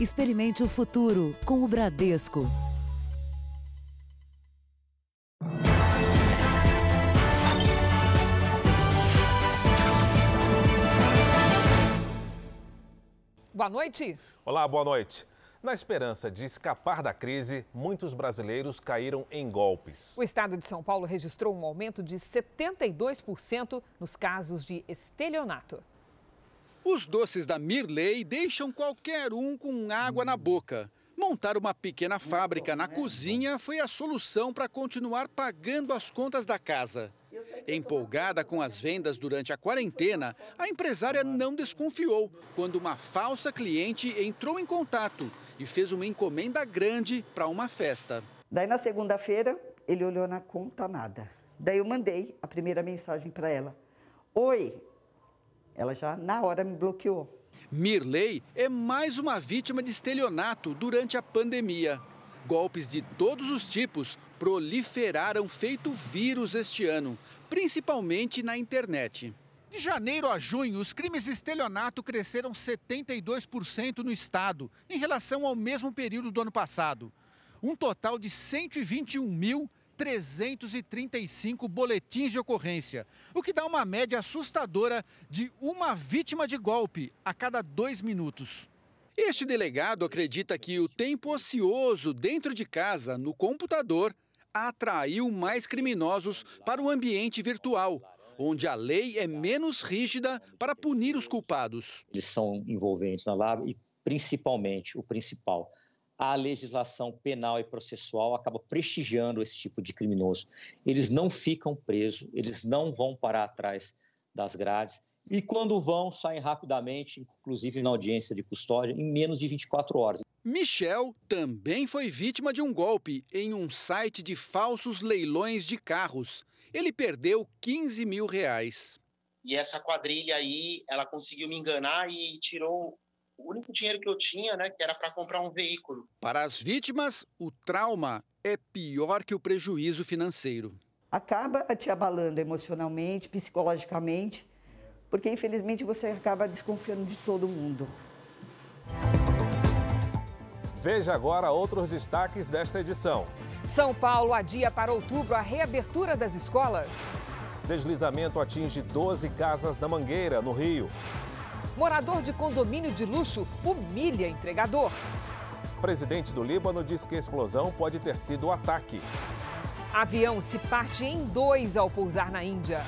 Experimente o futuro com o Bradesco. Boa noite. Olá, boa noite. Na esperança de escapar da crise, muitos brasileiros caíram em golpes. O estado de São Paulo registrou um aumento de 72% nos casos de estelionato. Os doces da Mirley deixam qualquer um com água na boca. Montar uma pequena fábrica na cozinha foi a solução para continuar pagando as contas da casa. Empolgada com as vendas durante a quarentena, a empresária não desconfiou quando uma falsa cliente entrou em contato e fez uma encomenda grande para uma festa. Daí na segunda-feira, ele olhou na conta nada. Daí eu mandei a primeira mensagem para ela. Oi. Ela já na hora me bloqueou. Mirley é mais uma vítima de estelionato durante a pandemia. Golpes de todos os tipos proliferaram feito vírus este ano, principalmente na internet. De janeiro a junho, os crimes de estelionato cresceram 72% no estado, em relação ao mesmo período do ano passado. Um total de 121 mil 335 boletins de ocorrência, o que dá uma média assustadora de uma vítima de golpe a cada dois minutos. Este delegado acredita que o tempo ocioso dentro de casa, no computador, atraiu mais criminosos para o ambiente virtual, onde a lei é menos rígida para punir os culpados. Eles são envolventes na lava e, principalmente, o principal, a legislação penal e processual acaba prestigiando esse tipo de criminoso. Eles não ficam presos, eles não vão parar atrás das grades e quando vão, saem rapidamente, inclusive na audiência de custódia, em menos de 24 horas. Michel também foi vítima de um golpe em um site de falsos leilões de carros. Ele perdeu 15 mil reais. E essa quadrilha aí, ela conseguiu me enganar e tirou o único dinheiro que eu tinha, né, que era para comprar um veículo. Para as vítimas, o trauma é pior que o prejuízo financeiro. Acaba te abalando emocionalmente, psicologicamente, porque infelizmente você acaba desconfiando de todo mundo. Veja agora outros destaques desta edição. São Paulo adia para outubro a reabertura das escolas. Deslizamento atinge 12 casas da Mangueira, no Rio. Morador de condomínio de luxo humilha entregador. Presidente do Líbano diz que a explosão pode ter sido o ataque. Avião se parte em dois ao pousar na Índia.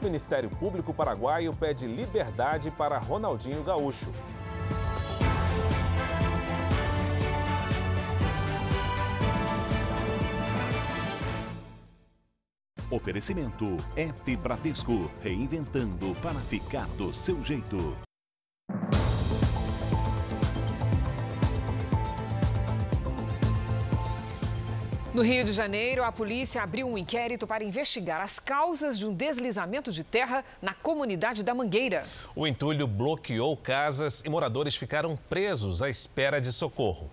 Ministério Público Paraguaio pede liberdade para Ronaldinho Gaúcho. Oferecimento App Bradesco, reinventando para ficar do seu jeito. No Rio de Janeiro, a polícia abriu um inquérito para investigar as causas de um deslizamento de terra na comunidade da Mangueira. O entulho bloqueou casas e moradores ficaram presos à espera de socorro.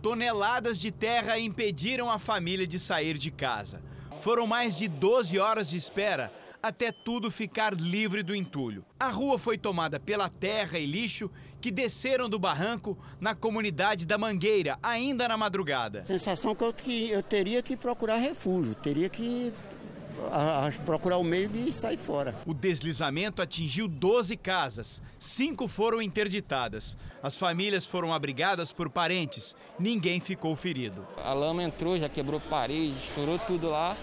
Toneladas de terra impediram a família de sair de casa. Foram mais de 12 horas de espera até tudo ficar livre do entulho. A rua foi tomada pela terra e lixo que desceram do barranco na comunidade da Mangueira, ainda na madrugada. A sensação que eu, que eu teria que procurar refúgio, teria que a, a, procurar o meio de sair fora. O deslizamento atingiu 12 casas, cinco foram interditadas. As famílias foram abrigadas por parentes, ninguém ficou ferido. A lama entrou, já quebrou parede, estourou tudo lá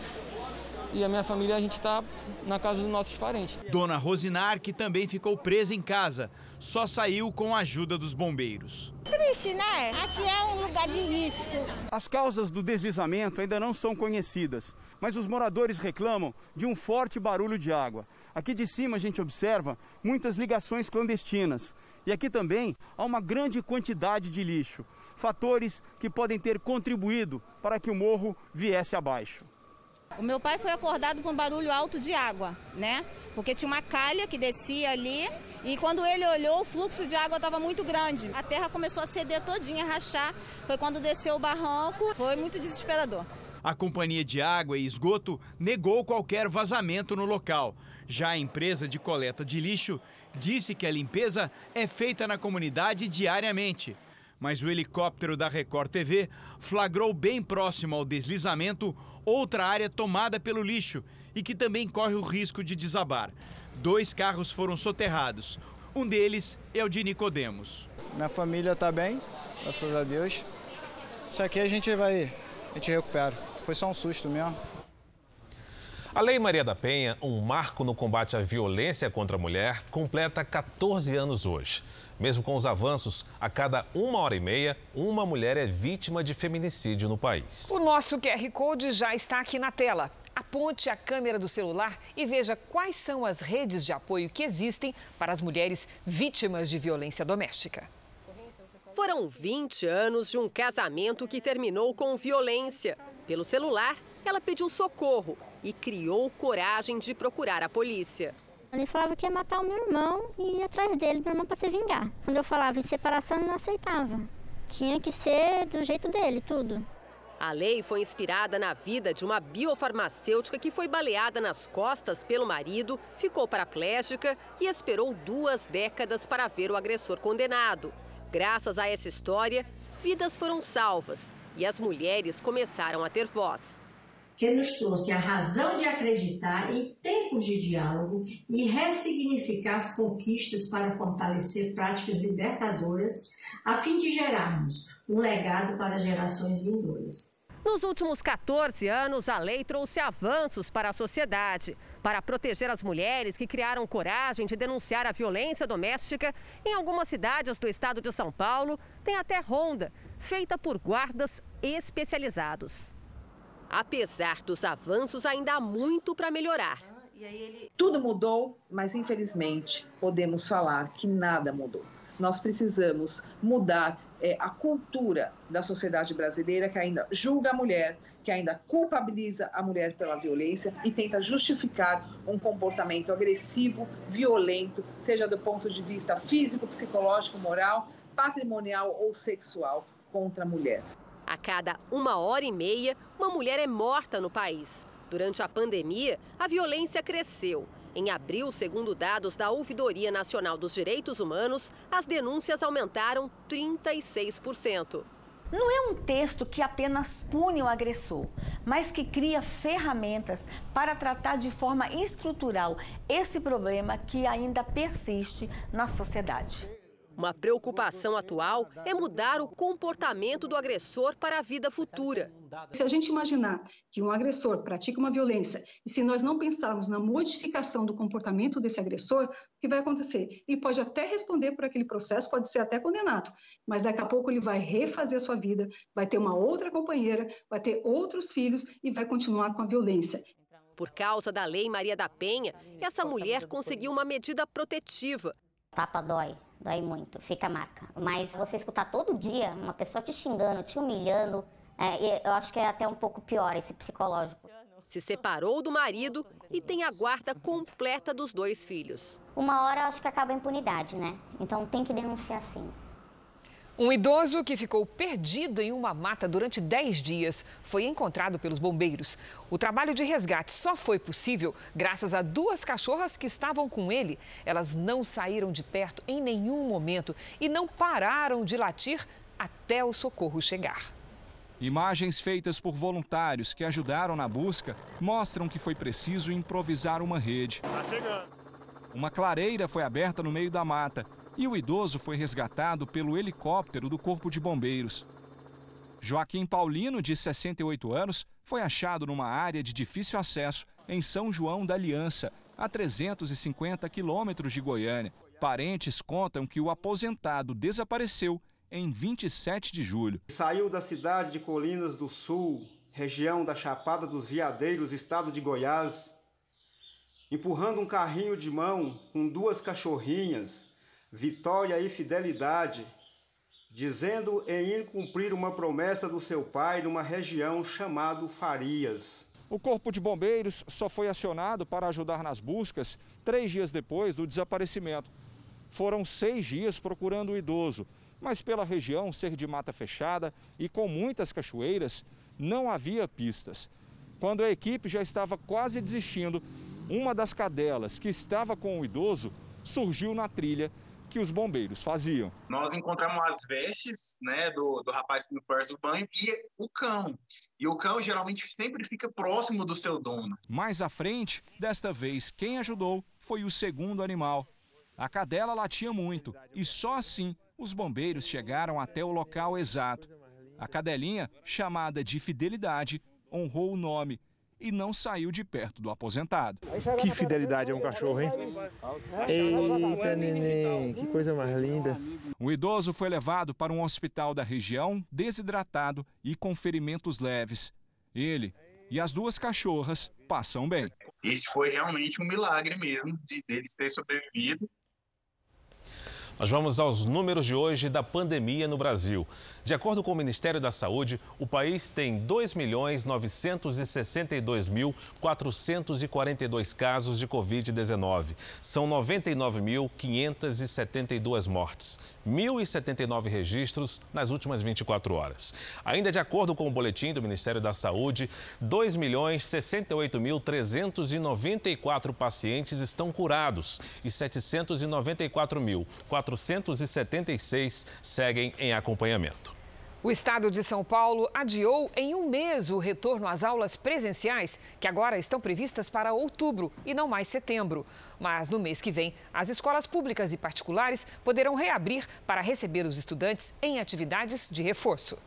e a minha família, a gente está na casa dos nossos parentes. Dona Rosinar, que também ficou presa em casa, só saiu com a ajuda dos bombeiros. Triste, né? Aqui é um lugar de risco. As causas do deslizamento ainda não são conhecidas, mas os moradores reclamam de um forte barulho de água. Aqui de cima a gente observa muitas ligações clandestinas. E aqui também há uma grande quantidade de lixo, fatores que podem ter contribuído para que o morro viesse abaixo. O meu pai foi acordado com um barulho alto de água, né? Porque tinha uma calha que descia ali e quando ele olhou, o fluxo de água estava muito grande. A terra começou a ceder todinha, a rachar. Foi quando desceu o barranco, foi muito desesperador. A Companhia de Água e Esgoto negou qualquer vazamento no local. Já a empresa de coleta de lixo disse que a limpeza é feita na comunidade diariamente. Mas o helicóptero da Record TV flagrou bem próximo ao deslizamento outra área tomada pelo lixo e que também corre o risco de desabar. Dois carros foram soterrados. Um deles é o de Nicodemos. Minha família está bem, graças a Deus. Isso aqui a gente vai, a gente recupera. Foi só um susto mesmo. A Lei Maria da Penha, um marco no combate à violência contra a mulher, completa 14 anos hoje. Mesmo com os avanços, a cada uma hora e meia, uma mulher é vítima de feminicídio no país. O nosso QR Code já está aqui na tela. Aponte a câmera do celular e veja quais são as redes de apoio que existem para as mulheres vítimas de violência doméstica. Foram 20 anos de um casamento que terminou com violência. Pelo celular, ela pediu socorro e criou coragem de procurar a polícia. Ele falava que ia matar o meu irmão e ir atrás dele, meu irmão, para se vingar. Quando eu falava em separação, ele não aceitava. Tinha que ser do jeito dele, tudo. A lei foi inspirada na vida de uma biofarmacêutica que foi baleada nas costas pelo marido, ficou paraplégica e esperou duas décadas para ver o agressor condenado. Graças a essa história, vidas foram salvas e as mulheres começaram a ter voz que nos trouxe a razão de acreditar em tempos de diálogo e ressignificar as conquistas para fortalecer práticas libertadoras, a fim de gerarmos um legado para gerações vindouras. Nos últimos 14 anos, a lei trouxe avanços para a sociedade. Para proteger as mulheres que criaram coragem de denunciar a violência doméstica, em algumas cidades do estado de São Paulo, tem até ronda, feita por guardas especializados. Apesar dos avanços, ainda há muito para melhorar. Tudo mudou, mas infelizmente podemos falar que nada mudou. Nós precisamos mudar é, a cultura da sociedade brasileira que ainda julga a mulher, que ainda culpabiliza a mulher pela violência e tenta justificar um comportamento agressivo, violento, seja do ponto de vista físico, psicológico, moral, patrimonial ou sexual contra a mulher. A cada uma hora e meia, uma mulher é morta no país. Durante a pandemia, a violência cresceu. Em abril, segundo dados da Ouvidoria Nacional dos Direitos Humanos, as denúncias aumentaram 36%. Não é um texto que apenas pune o agressor, mas que cria ferramentas para tratar de forma estrutural esse problema que ainda persiste na sociedade. Uma preocupação atual é mudar o comportamento do agressor para a vida futura. Se a gente imaginar que um agressor pratica uma violência e se nós não pensarmos na modificação do comportamento desse agressor, o que vai acontecer? Ele pode até responder por aquele processo, pode ser até condenado, mas daqui a pouco ele vai refazer a sua vida, vai ter uma outra companheira, vai ter outros filhos e vai continuar com a violência. Por causa da Lei Maria da Penha, essa mulher conseguiu uma medida protetiva. Tapa dói, dói muito, fica marca. Mas você escutar todo dia uma pessoa te xingando, te humilhando, é, eu acho que é até um pouco pior esse psicológico. Se separou do marido e tem a guarda completa dos dois filhos. Uma hora eu acho que acaba a impunidade, né? Então tem que denunciar sim. Um idoso que ficou perdido em uma mata durante 10 dias foi encontrado pelos bombeiros. O trabalho de resgate só foi possível graças a duas cachorras que estavam com ele. Elas não saíram de perto em nenhum momento e não pararam de latir até o socorro chegar. Imagens feitas por voluntários que ajudaram na busca mostram que foi preciso improvisar uma rede. Tá chegando. Uma clareira foi aberta no meio da mata e o idoso foi resgatado pelo helicóptero do Corpo de Bombeiros. Joaquim Paulino, de 68 anos, foi achado numa área de difícil acesso em São João da Aliança, a 350 quilômetros de Goiânia. Parentes contam que o aposentado desapareceu em 27 de julho. Saiu da cidade de Colinas do Sul, região da Chapada dos Veadeiros, estado de Goiás, empurrando um carrinho de mão com duas cachorrinhas vitória e fidelidade, dizendo em ir cumprir uma promessa do seu pai numa região chamado Farias. O Corpo de Bombeiros só foi acionado para ajudar nas buscas três dias depois do desaparecimento. Foram seis dias procurando o idoso, mas pela região ser de mata fechada e com muitas cachoeiras, não havia pistas. Quando a equipe já estava quase desistindo, uma das cadelas que estava com o idoso surgiu na trilha que os bombeiros faziam. Nós encontramos as vestes né, do, do rapaz no perto do banho e o cão. E o cão geralmente sempre fica próximo do seu dono. Mais à frente, desta vez, quem ajudou foi o segundo animal. A cadela latia muito e só assim os bombeiros chegaram até o local exato. A cadelinha, chamada de Fidelidade, honrou o nome e não saiu de perto do aposentado. Que fidelidade é um cachorro, hein? Eita, neném, que coisa mais linda. O idoso foi levado para um hospital da região, desidratado e com ferimentos leves. Ele e as duas cachorras passam bem. Esse foi realmente um milagre mesmo de deles ter sobrevivido nós vamos aos números de hoje da pandemia no Brasil. De acordo com o Ministério da Saúde, o país tem 2.962.442 casos de Covid-19. São 99.572 mortes. 1.079 registros nas últimas 24 horas. Ainda de acordo com o boletim do Ministério da Saúde, 2.068.394 pacientes estão curados e 794.476 seguem em acompanhamento. O estado de São Paulo adiou em um mês o retorno às aulas presenciais, que agora estão previstas para outubro e não mais setembro. Mas no mês que vem, as escolas públicas e particulares poderão reabrir para receber os estudantes em atividades de reforço.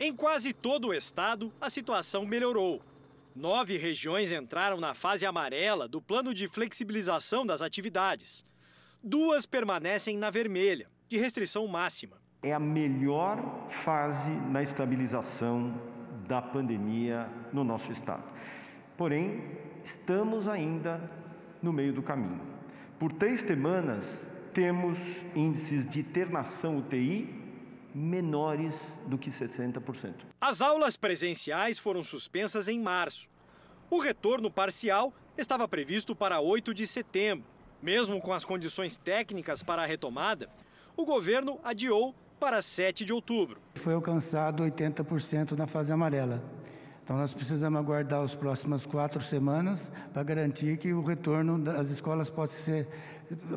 Em quase todo o estado, a situação melhorou. Nove regiões entraram na fase amarela do plano de flexibilização das atividades. Duas permanecem na vermelha, de restrição máxima é a melhor fase na estabilização da pandemia no nosso estado. Porém, estamos ainda no meio do caminho. Por três semanas, temos índices de internação UTI menores do que 70%. As aulas presenciais foram suspensas em março. O retorno parcial estava previsto para 8 de setembro. Mesmo com as condições técnicas para a retomada, o governo adiou para 7 de outubro. Foi alcançado 80% na fase amarela. Então, nós precisamos aguardar as próximas quatro semanas para garantir que o retorno das escolas pode ser,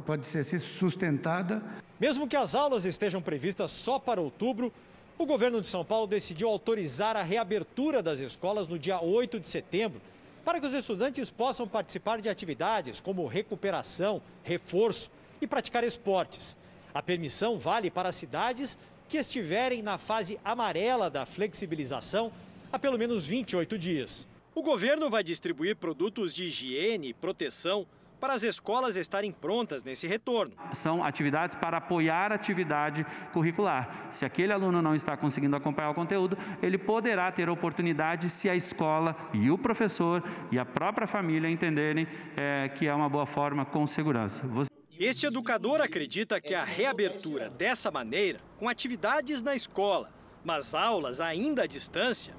pode ser sustentada. Mesmo que as aulas estejam previstas só para outubro, o governo de São Paulo decidiu autorizar a reabertura das escolas no dia 8 de setembro, para que os estudantes possam participar de atividades como recuperação, reforço e praticar esportes. A permissão vale para cidades que estiverem na fase amarela da flexibilização há pelo menos 28 dias. O governo vai distribuir produtos de higiene e proteção para as escolas estarem prontas nesse retorno. São atividades para apoiar a atividade curricular. Se aquele aluno não está conseguindo acompanhar o conteúdo, ele poderá ter oportunidade se a escola e o professor e a própria família entenderem é, que é uma boa forma com segurança. Você... Este educador acredita que a reabertura dessa maneira, com atividades na escola, mas aulas ainda à distância,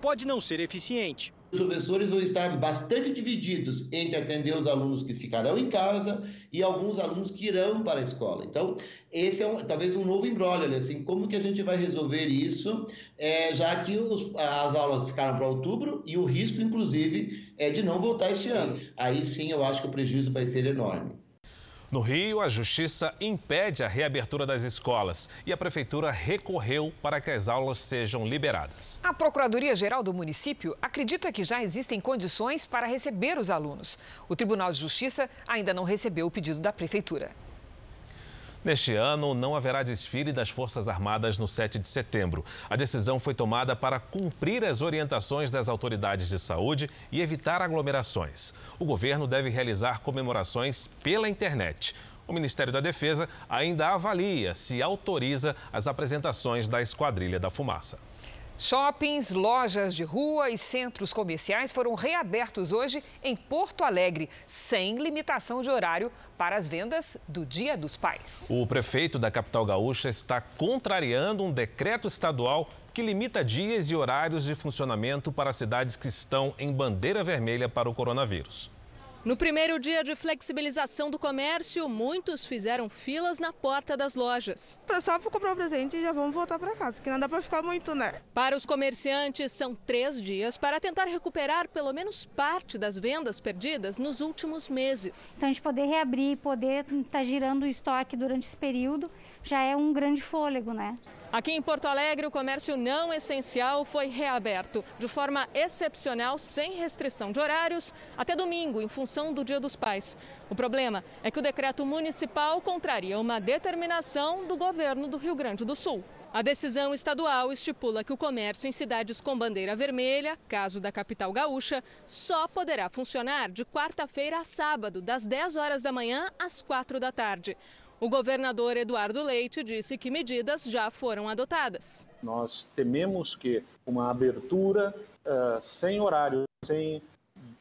pode não ser eficiente. Os professores vão estar bastante divididos entre atender os alunos que ficarão em casa e alguns alunos que irão para a escola. Então, esse é um, talvez um novo embrólio, né? assim, como que a gente vai resolver isso, é, já que os, as aulas ficaram para outubro e o risco, inclusive, é de não voltar este ano. Aí sim, eu acho que o prejuízo vai ser enorme. No Rio, a Justiça impede a reabertura das escolas e a Prefeitura recorreu para que as aulas sejam liberadas. A Procuradoria-Geral do município acredita que já existem condições para receber os alunos. O Tribunal de Justiça ainda não recebeu o pedido da Prefeitura. Neste ano, não haverá desfile das Forças Armadas no 7 de setembro. A decisão foi tomada para cumprir as orientações das autoridades de saúde e evitar aglomerações. O governo deve realizar comemorações pela internet. O Ministério da Defesa ainda avalia se autoriza as apresentações da Esquadrilha da Fumaça. Shoppings, lojas de rua e centros comerciais foram reabertos hoje em Porto Alegre, sem limitação de horário para as vendas do Dia dos Pais. O prefeito da capital gaúcha está contrariando um decreto estadual que limita dias e horários de funcionamento para cidades que estão em bandeira vermelha para o coronavírus. No primeiro dia de flexibilização do comércio, muitos fizeram filas na porta das lojas. Só para comprar o presente e já vamos voltar para casa, que não dá para ficar muito, né? Para os comerciantes, são três dias para tentar recuperar pelo menos parte das vendas perdidas nos últimos meses. Então, a gente poder reabrir e poder estar tá girando o estoque durante esse período já é um grande fôlego, né? Aqui em Porto Alegre, o comércio não essencial foi reaberto de forma excepcional, sem restrição de horários, até domingo, em função do Dia dos Pais. O problema é que o decreto municipal contraria uma determinação do governo do Rio Grande do Sul. A decisão estadual estipula que o comércio em cidades com bandeira vermelha, caso da capital gaúcha, só poderá funcionar de quarta-feira a sábado, das 10 horas da manhã às 4 da tarde. O governador Eduardo Leite disse que medidas já foram adotadas. Nós tememos que uma abertura uh, sem horário, sem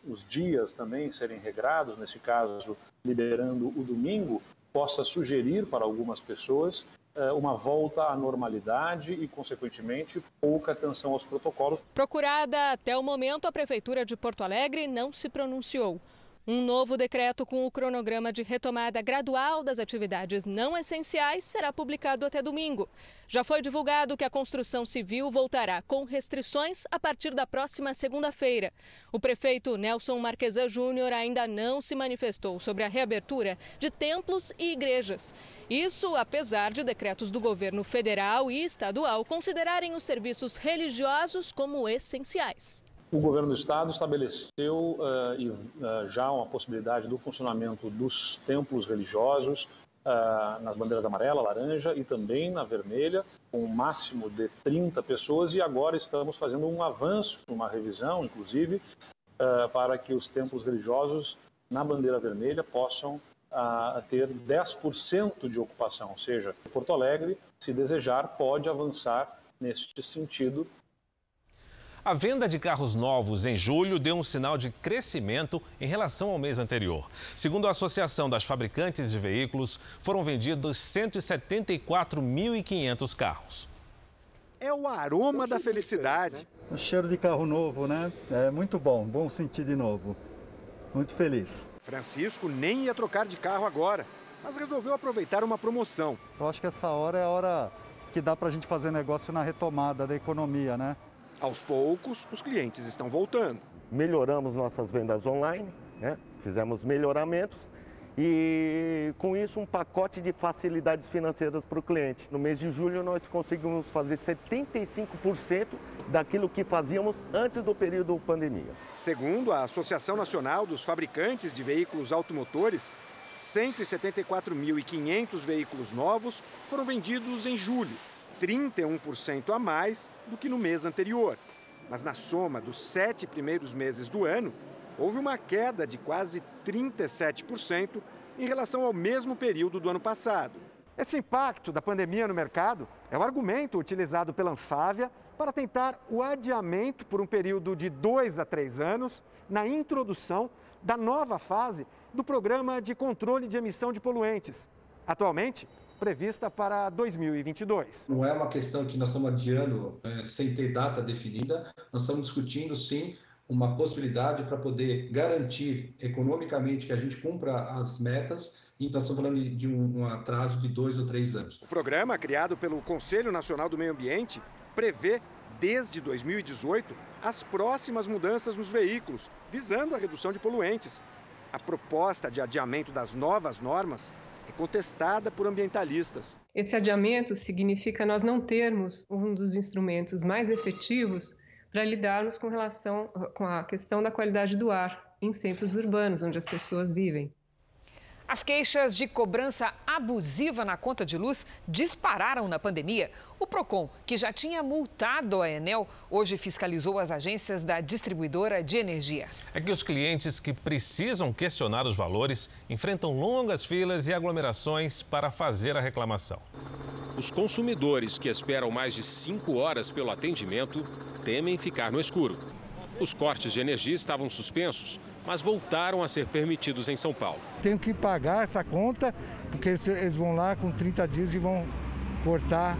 os dias também serem regrados, nesse caso, liberando o domingo, possa sugerir para algumas pessoas uh, uma volta à normalidade e, consequentemente, pouca atenção aos protocolos. Procurada até o momento, a Prefeitura de Porto Alegre não se pronunciou. Um novo decreto com o cronograma de retomada gradual das atividades não essenciais será publicado até domingo. Já foi divulgado que a construção civil voltará com restrições a partir da próxima segunda-feira. O prefeito Nelson Marquesan Júnior ainda não se manifestou sobre a reabertura de templos e igrejas. Isso apesar de decretos do governo federal e estadual considerarem os serviços religiosos como essenciais. O governo do estado estabeleceu uh, e, uh, já uma possibilidade do funcionamento dos templos religiosos uh, nas bandeiras amarela, laranja e também na vermelha, com um máximo de 30 pessoas, e agora estamos fazendo um avanço, uma revisão, inclusive, para que os templos religiosos na bandeira vermelha possam ter 10% de ocupação, ou seja, Porto Alegre, se desejar, pode avançar neste sentido a venda de carros novos em julho deu um sinal de crescimento em relação ao mês anterior. Segundo a Associação das Fabricantes de Veículos, foram vendidos 174.500 carros. É o aroma da felicidade. O cheiro de carro novo, né? É muito bom, bom sentir de novo. Muito feliz. Francisco nem ia trocar de carro agora, mas resolveu aproveitar uma promoção. Eu acho que essa hora é a hora que dá para a gente fazer negócio na retomada da economia, né? Aos poucos, os clientes estão voltando. Melhoramos nossas vendas online, né? fizemos melhoramentos e com isso um pacote de facilidades financeiras para o cliente. No mês de julho nós conseguimos fazer 75% daquilo que fazíamos antes do período pandemia. Segundo a Associação Nacional dos Fabricantes de Veículos Automotores, 174.500 veículos novos foram vendidos em julho, 31% a mais do que no mês anterior. Mas na soma dos sete primeiros meses do ano, houve uma queda de quase 37% em relação ao mesmo período do ano passado. Esse impacto da pandemia no mercado é o argumento utilizado pela Anfávia para tentar o adiamento por um período de dois a três anos na introdução da nova fase do programa de controle de emissão de poluentes. Atualmente, prevista para 2022. Não é uma questão que nós estamos adiando é, sem ter data definida, nós estamos discutindo sim uma possibilidade para poder garantir economicamente que a gente cumpra as metas e nós estamos falando de um, atraso de dois ou três anos. O programa, criado pelo Conselho Nacional do Meio Ambiente, prevê desde 2018 as próximas mudanças nos veículos, visando a redução de poluentes. A proposta de adiamento das novas normas contestada por ambientalistas. Esse adiamento significa nós não termos um dos instrumentos mais efetivos para lidarmos com relação com a questão da qualidade do ar em centros urbanos onde as pessoas vivem. As queixas de cobrança abusiva na conta de luz dispararam na pandemia. O Procon, que já tinha multado a Enel, hoje fiscalizou as agências da distribuidora de energia. É que os clientes que precisam questionar os valores enfrentam longas filas e aglomerações para fazer a reclamação. Os consumidores que esperam mais de cinco horas pelo atendimento temem ficar no escuro. Os cortes de energia estavam suspensos mas voltaram a ser permitidos em São Paulo. Tenho que pagar essa conta, porque eles vão lá com 30 dias e vão cortar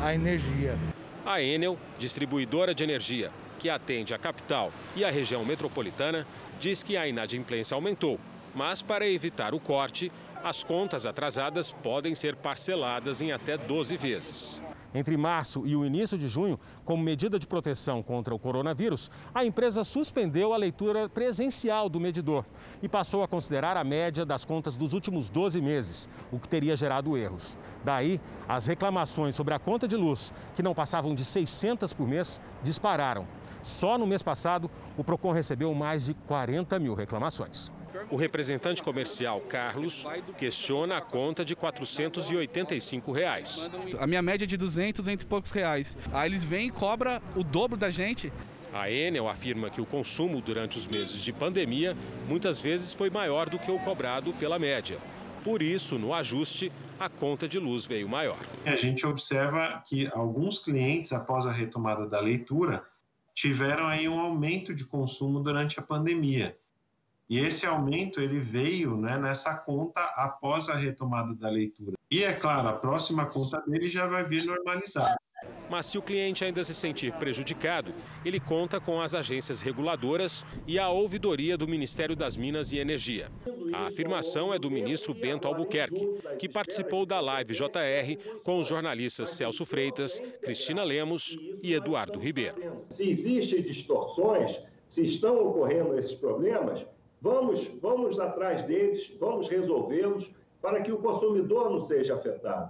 a energia. A Enel, distribuidora de energia, que atende a capital e a região metropolitana, diz que a inadimplência aumentou, mas para evitar o corte, as contas atrasadas podem ser parceladas em até 12 vezes. Entre março e o início de junho, como medida de proteção contra o coronavírus, a empresa suspendeu a leitura presencial do medidor e passou a considerar a média das contas dos últimos 12 meses, o que teria gerado erros. Daí, as reclamações sobre a conta de luz, que não passavam de 600 por mês, dispararam. Só no mês passado, o PROCON recebeu mais de 40 mil reclamações. O representante comercial Carlos questiona a conta de 485 reais. A minha média é de 200, 200 e poucos reais. Aí eles vêm e cobram o dobro da gente. A Enel afirma que o consumo durante os meses de pandemia muitas vezes foi maior do que o cobrado pela média. Por isso, no ajuste, a conta de luz veio maior. A gente observa que alguns clientes, após a retomada da leitura, tiveram aí um aumento de consumo durante a pandemia. E esse aumento ele veio né, nessa conta após a retomada da leitura. E é claro, a próxima conta dele já vai vir normalizada. Mas se o cliente ainda se sentir prejudicado, ele conta com as agências reguladoras e a ouvidoria do Ministério das Minas e Energia. A afirmação é do ministro Bento Albuquerque, que participou da live JR com os jornalistas Celso Freitas, Cristina Lemos e Eduardo Ribeiro. Se existem distorções, se estão ocorrendo esses problemas, Vamos, vamos atrás deles, vamos resolvê-los para que o consumidor não seja afetado.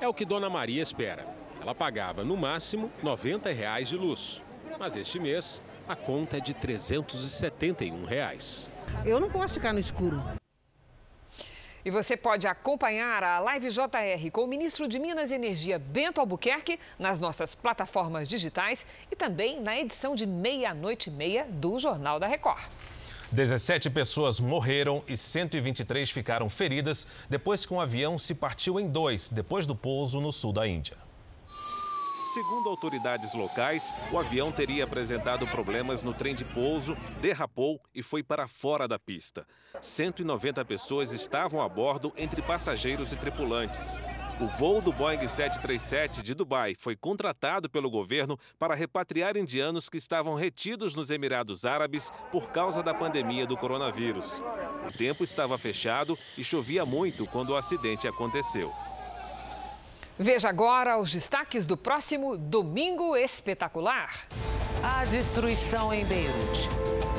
É o que Dona Maria espera. Ela pagava no máximo 90 reais de luz, mas este mês a conta é de 371 reais. Eu não posso ficar no escuro. E você pode acompanhar a Live JR com o ministro de Minas e Energia, Bento Albuquerque, nas nossas plataformas digitais e também na edição de meia-noite e meia do Jornal da Record. 17 pessoas morreram e 123 ficaram feridas depois que um avião se partiu em dois depois do pouso no sul da Índia. Segundo autoridades locais, o avião teria apresentado problemas no trem de pouso, derrapou e foi para fora da pista. 190 pessoas estavam a bordo, entre passageiros e tripulantes. O voo do Boeing 737 de Dubai foi contratado pelo governo para repatriar indianos que estavam retidos nos Emirados Árabes por causa da pandemia do coronavírus. O tempo estava fechado e chovia muito quando o acidente aconteceu. Veja agora os destaques do próximo Domingo Espetacular. A destruição em Beirute.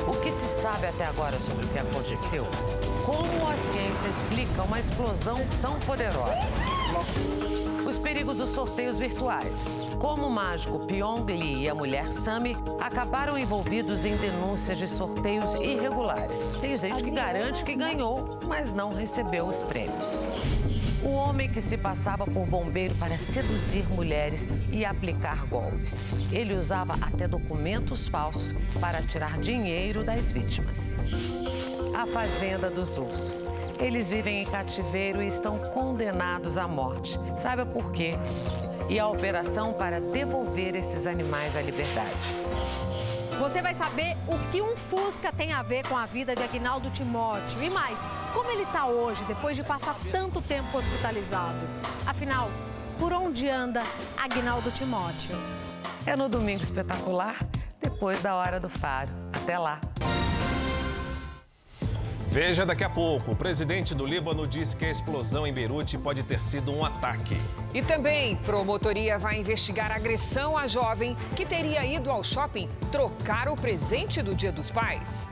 O que se sabe até agora sobre o que aconteceu? Como a ciência explica uma explosão tão poderosa? Os perigos dos sorteios virtuais. Como o mágico Pyong Lee e a mulher Sami acabaram envolvidos em denúncias de sorteios irregulares. Tem gente que garante que ganhou, mas não recebeu os prêmios. O homem que se passava por bombeiro para seduzir mulheres e aplicar golpes. Ele usava até documentos falsos para tirar dinheiro das vítimas. A Fazenda dos Ursos. Eles vivem em cativeiro e estão condenados à morte. Saiba por quê. E a operação para devolver esses animais à liberdade. Você vai saber o que um Fusca tem a ver com a vida de Agnaldo Timóteo. E mais, como ele está hoje, depois de passar tanto tempo hospitalizado. Afinal, por onde anda Agnaldo Timóteo? É no Domingo Espetacular, depois da Hora do Faro. Até lá! Veja daqui a pouco. O presidente do Líbano diz que a explosão em Beirute pode ter sido um ataque. E também, promotoria vai investigar agressão à jovem que teria ido ao shopping trocar o presente do Dia dos Pais.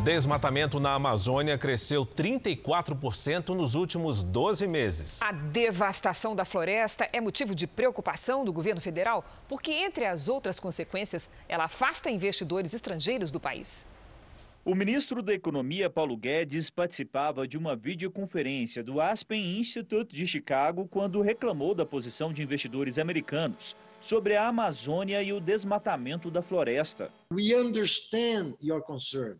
Desmatamento na Amazônia cresceu 34% nos últimos 12 meses. A devastação da floresta é motivo de preocupação do governo federal, porque, entre as outras consequências, ela afasta investidores estrangeiros do país. O ministro da Economia, Paulo Guedes, participava de uma videoconferência do Aspen Institute de Chicago quando reclamou da posição de investidores americanos sobre a Amazônia e o desmatamento da floresta. We understand your concern.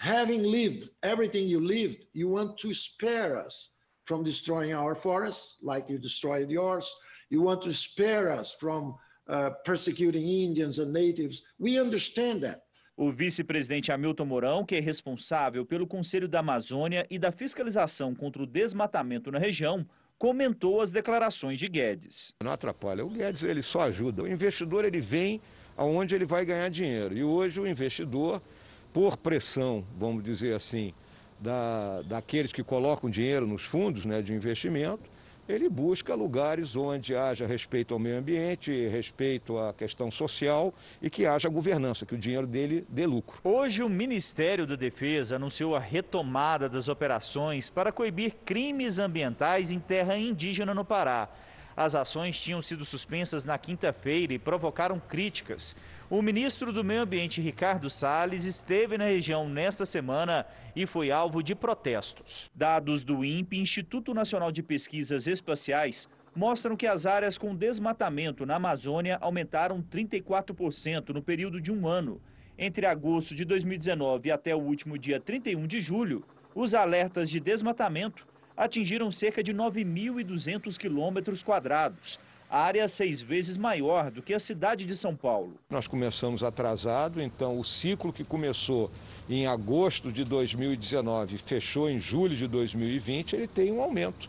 Having lived everything you lived, you want to spare us from destroying our forests like you destroyed yours. You want to spare us from uh, persecuting Indians and natives. We understand that. O vice-presidente Hamilton Mourão, que é responsável pelo Conselho da Amazônia e da fiscalização contra o desmatamento na região, comentou as declarações de Guedes. Não atrapalha. O Guedes ele só ajuda. O investidor ele vem aonde ele vai ganhar dinheiro. E hoje o investidor, por pressão, vamos dizer assim, da, daqueles que colocam dinheiro nos fundos né, de investimento, ele busca lugares onde haja respeito ao meio ambiente, respeito à questão social e que haja governança, que o dinheiro dele dê lucro. Hoje, o Ministério da Defesa anunciou a retomada das operações para coibir crimes ambientais em terra indígena no Pará. As ações tinham sido suspensas na quinta-feira e provocaram críticas. O ministro do Meio Ambiente, Ricardo Salles, esteve na região nesta semana e foi alvo de protestos. Dados do INPE, Instituto Nacional de Pesquisas Espaciais, mostram que as áreas com desmatamento na Amazônia aumentaram 34% no período de um ano. Entre agosto de 2019 até o último dia 31 de julho, os alertas de desmatamento atingiram cerca de 9.200 quilômetros quadrados, área seis vezes maior do que a cidade de São Paulo. Nós começamos atrasado, então o ciclo que começou em agosto de 2019 e fechou em julho de 2020, ele tem um aumento.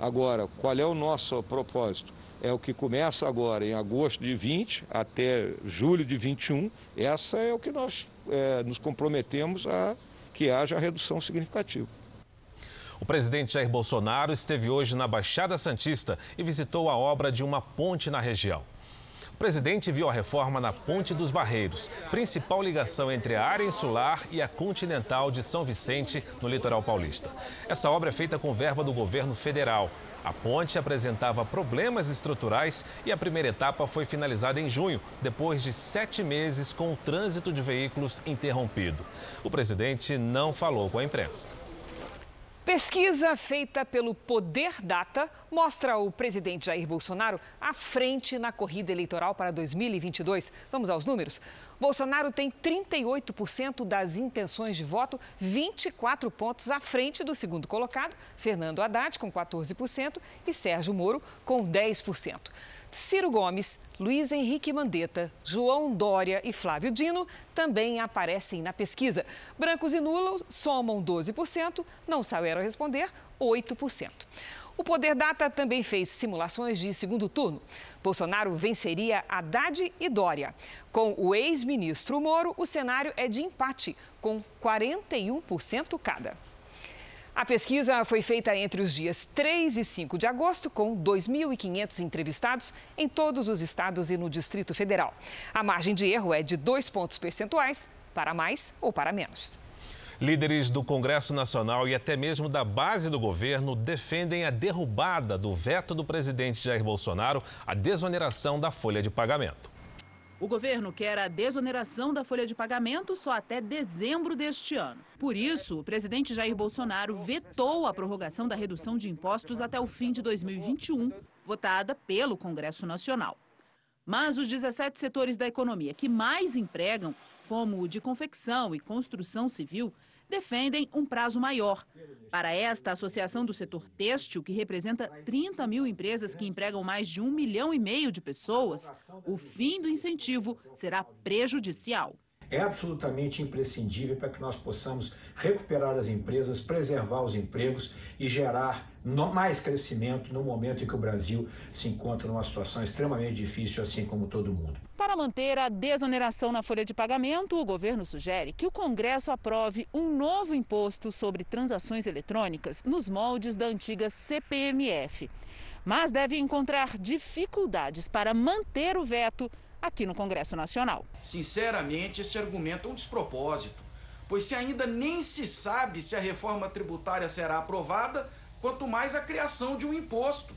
Agora, qual é o nosso propósito? É o que começa agora em agosto de 20 até julho de 21. Essa é o que nós é, nos comprometemos a que haja redução significativa. O presidente Jair Bolsonaro esteve hoje na Baixada Santista e visitou a obra de uma ponte na região. O presidente viu a reforma na Ponte dos Barreiros, principal ligação entre a área insular e a continental de São Vicente, no litoral paulista. Essa obra é feita com verba do governo federal. A ponte apresentava problemas estruturais e a primeira etapa foi finalizada em junho, depois de sete meses com o trânsito de veículos interrompido. O presidente não falou com a imprensa. Pesquisa feita pelo Poder Data mostra o presidente Jair Bolsonaro à frente na corrida eleitoral para 2022. Vamos aos números? Bolsonaro tem 38% das intenções de voto, 24 pontos à frente do segundo colocado, Fernando Haddad, com 14%, e Sérgio Moro, com 10%. Ciro Gomes, Luiz Henrique Mandetta, João Dória e Flávio Dino também aparecem na pesquisa. Brancos e nulos somam 12%, não souberam responder 8%. O Poder Data também fez simulações de segundo turno. Bolsonaro venceria Haddad e Dória. Com o ex-ministro Moro, o cenário é de empate, com 41% cada. A pesquisa foi feita entre os dias 3 e 5 de agosto, com 2.500 entrevistados em todos os estados e no Distrito Federal. A margem de erro é de dois pontos percentuais, para mais ou para menos. Líderes do Congresso Nacional e até mesmo da base do governo defendem a derrubada do veto do presidente Jair Bolsonaro à desoneração da folha de pagamento. O governo quer a desoneração da folha de pagamento só até dezembro deste ano. Por isso, o presidente Jair Bolsonaro vetou a prorrogação da redução de impostos até o fim de 2021, votada pelo Congresso Nacional. Mas os 17 setores da economia que mais empregam, como o de confecção e construção civil, defendem um prazo maior. Para esta associação do setor têxtil, que representa 30 mil empresas que empregam mais de um milhão e meio de pessoas, o fim do incentivo será prejudicial é absolutamente imprescindível para que nós possamos recuperar as empresas, preservar os empregos e gerar mais crescimento no momento em que o Brasil se encontra numa situação extremamente difícil, assim como todo mundo. Para manter a desoneração na folha de pagamento, o governo sugere que o Congresso aprove um novo imposto sobre transações eletrônicas nos moldes da antiga CPMF. Mas deve encontrar dificuldades para manter o veto aqui no Congresso Nacional. Sinceramente, este argumento é um despropósito, pois se ainda nem se sabe se a reforma tributária será aprovada, quanto mais a criação de um imposto.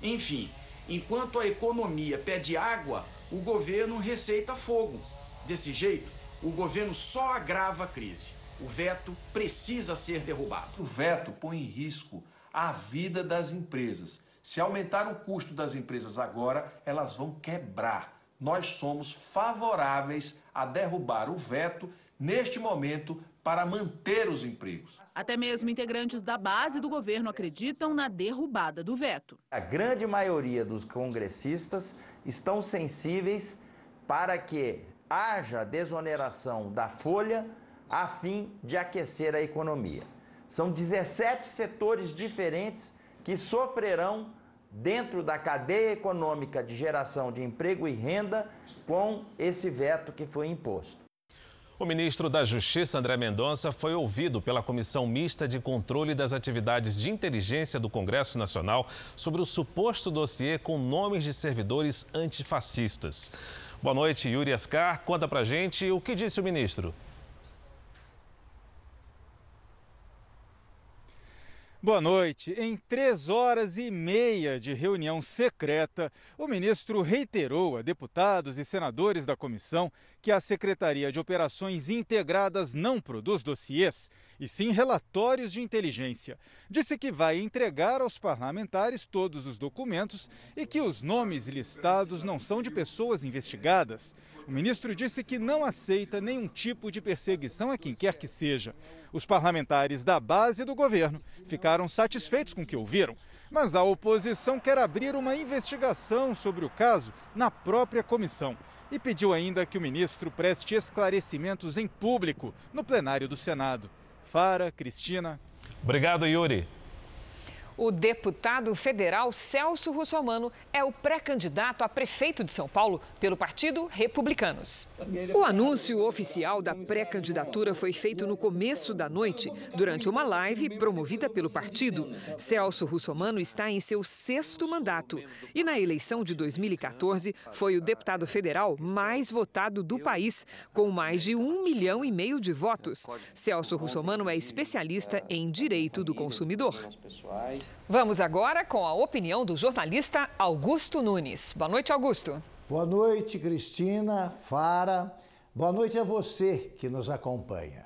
Enfim, enquanto a economia pede água, o governo receita fogo. Desse jeito, o governo só agrava a crise. O veto precisa ser derrubado. O veto põe em risco a vida das empresas. Se aumentar o custo das empresas agora, elas vão quebrar nós somos favoráveis a derrubar o veto neste momento para manter os empregos. Até mesmo integrantes da base do governo acreditam na derrubada do veto. A grande maioria dos congressistas estão sensíveis para que haja desoneração da folha a fim de aquecer a economia. São 17 setores diferentes que sofrerão dentro da cadeia econômica de geração de emprego e renda com esse veto que foi imposto. O ministro da Justiça, André Mendonça, foi ouvido pela Comissão Mista de Controle das Atividades de Inteligência do Congresso Nacional sobre o suposto dossiê com nomes de servidores antifascistas. Boa noite, Yuri Ascar. Conta pra gente o que disse o ministro. Boa noite. Em três horas e meia de reunião secreta, o ministro reiterou a deputados e senadores da comissão que a Secretaria de Operações Integradas não produz dossiês, e sim relatórios de inteligência. Disse que vai entregar aos parlamentares todos os documentos e que os nomes listados não são de pessoas investigadas. O ministro disse que não aceita nenhum tipo de perseguição a quem quer que seja. Os parlamentares da base do governo ficaram satisfeitos com o que ouviram, mas a oposição quer abrir uma investigação sobre o caso na própria comissão e pediu ainda que o ministro preste esclarecimentos em público no plenário do Senado. Fara, Cristina. Obrigado, Yuri. O deputado federal Celso Russomano é o pré-candidato a prefeito de São Paulo pelo Partido Republicanos. O anúncio oficial da pré-candidatura foi feito no começo da noite, durante uma live promovida pelo partido. Celso Russomano está em seu sexto mandato e na eleição de 2014 foi o deputado federal mais votado do país, com mais de um milhão e meio de votos. Celso Russomano é especialista em direito do consumidor. Vamos agora com a opinião do jornalista Augusto Nunes. Boa noite, Augusto. Boa noite, Cristina, Fara. Boa noite a você que nos acompanha.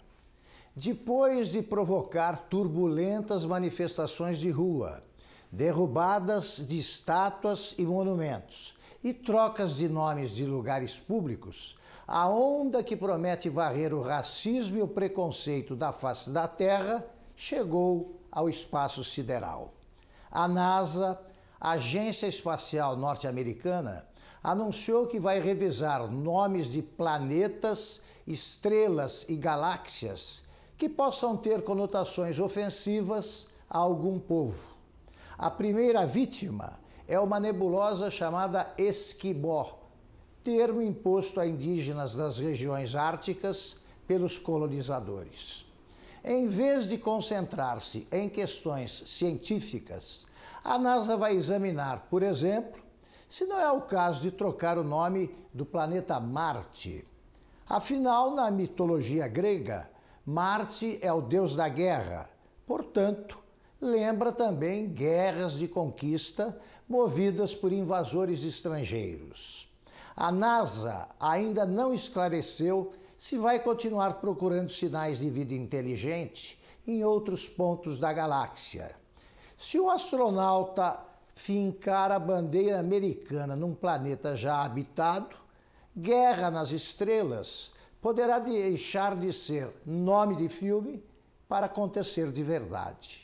Depois de provocar turbulentas manifestações de rua, derrubadas de estátuas e monumentos e trocas de nomes de lugares públicos, a onda que promete varrer o racismo e o preconceito da face da terra chegou ao espaço sideral. A NASA, a Agência Espacial Norte-Americana, anunciou que vai revisar nomes de planetas, estrelas e galáxias que possam ter conotações ofensivas a algum povo. A primeira vítima é uma nebulosa chamada Esquibó, termo imposto a indígenas das regiões árticas pelos colonizadores. Em vez de concentrar-se em questões científicas, a NASA vai examinar, por exemplo, se não é o caso de trocar o nome do planeta Marte. Afinal, na mitologia grega, Marte é o deus da guerra, portanto, lembra também guerras de conquista movidas por invasores estrangeiros. A NASA ainda não esclareceu se vai continuar procurando sinais de vida inteligente em outros pontos da galáxia. Se um astronauta fincar a bandeira americana num planeta já habitado, Guerra nas Estrelas poderá deixar de ser nome de filme para acontecer de verdade.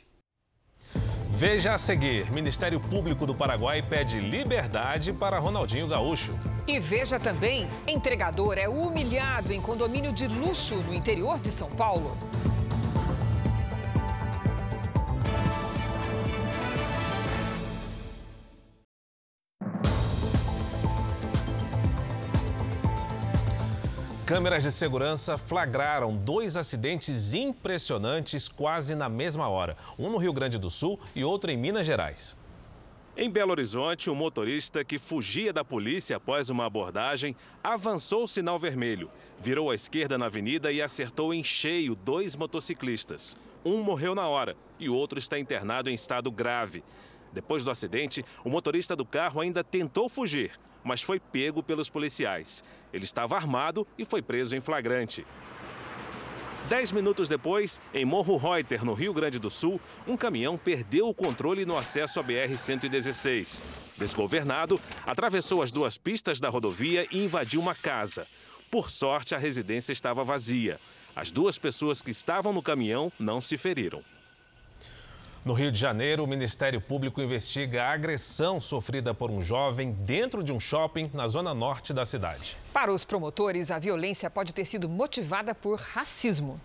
Veja a seguir: Ministério Público do Paraguai pede liberdade para Ronaldinho Gaúcho. E veja também: entregador é humilhado em condomínio de luxo no interior de São Paulo. Câmeras de segurança flagraram dois acidentes impressionantes quase na mesma hora, um no Rio Grande do Sul e outro em Minas Gerais. Em Belo Horizonte, um motorista que fugia da polícia após uma abordagem avançou o sinal vermelho, virou à esquerda na avenida e acertou em cheio dois motociclistas. Um morreu na hora e o outro está internado em estado grave. Depois do acidente, o motorista do carro ainda tentou fugir, mas foi pego pelos policiais. Ele estava armado e foi preso em flagrante. Dez minutos depois, em Morro Reuter, no Rio Grande do Sul, um caminhão perdeu o controle no acesso à BR-116. Desgovernado, atravessou as duas pistas da rodovia e invadiu uma casa. Por sorte, a residência estava vazia. As duas pessoas que estavam no caminhão não se feriram. No Rio de Janeiro, o Ministério Público investiga a agressão sofrida por um jovem dentro de um shopping na zona norte da cidade. Para os promotores, a violência pode ter sido motivada por racismo.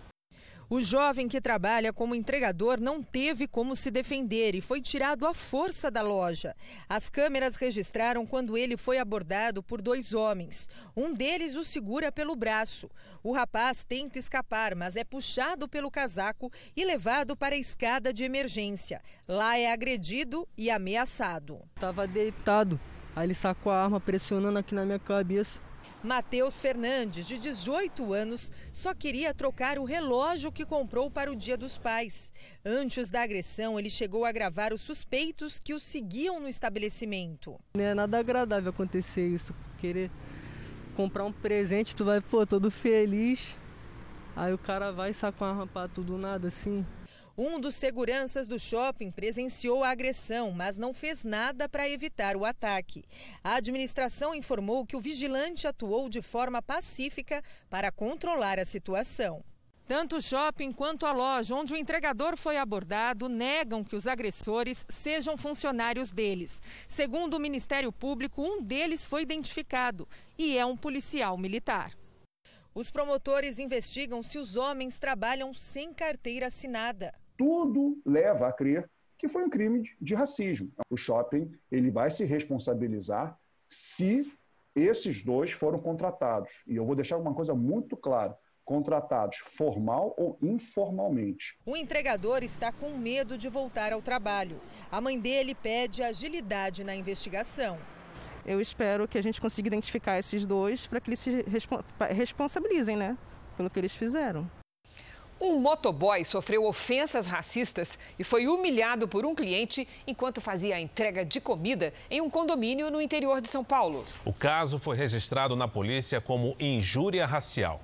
O jovem que trabalha como entregador não teve como se defender e foi tirado à força da loja. As câmeras registraram quando ele foi abordado por dois homens. Um deles o segura pelo braço. O rapaz tenta escapar, mas é puxado pelo casaco e levado para a escada de emergência. Lá é agredido e ameaçado. Tava deitado. Aí ele sacou a arma pressionando aqui na minha cabeça. Matheus Fernandes, de 18 anos, só queria trocar o relógio que comprou para o Dia dos Pais. Antes da agressão, ele chegou a gravar os suspeitos que o seguiam no estabelecimento. Não é nada agradável acontecer isso. Querer comprar um presente, tu vai, pô, todo feliz. Aí o cara vai e saca uma pra tudo nada assim. Um dos seguranças do shopping presenciou a agressão, mas não fez nada para evitar o ataque. A administração informou que o vigilante atuou de forma pacífica para controlar a situação. Tanto o shopping quanto a loja onde o entregador foi abordado negam que os agressores sejam funcionários deles. Segundo o Ministério Público, um deles foi identificado e é um policial militar. Os promotores investigam se os homens trabalham sem carteira assinada tudo leva a crer que foi um crime de, de racismo. O shopping ele vai se responsabilizar se esses dois foram contratados. E eu vou deixar uma coisa muito clara: contratados formal ou informalmente. O entregador está com medo de voltar ao trabalho. A mãe dele pede agilidade na investigação. Eu espero que a gente consiga identificar esses dois para que eles se responsabilizem, né, pelo que eles fizeram. Um motoboy sofreu ofensas racistas e foi humilhado por um cliente enquanto fazia a entrega de comida em um condomínio no interior de São Paulo. O caso foi registrado na polícia como injúria racial.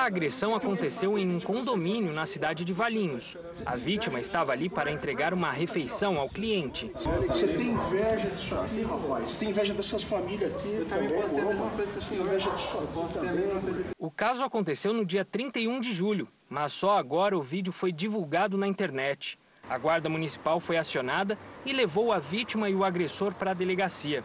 A agressão aconteceu em um condomínio na cidade de Valinhos. A vítima estava ali para entregar uma refeição ao cliente. Você tem inveja disso aqui, rapaz? Você tem inveja dessas famílias aqui? Eu também posso ter a mesma coisa que eu tenho inveja disso aqui O caso aconteceu no dia 31 de julho, mas só agora o vídeo foi divulgado na internet. A guarda municipal foi acionada e levou a vítima e o agressor para a delegacia.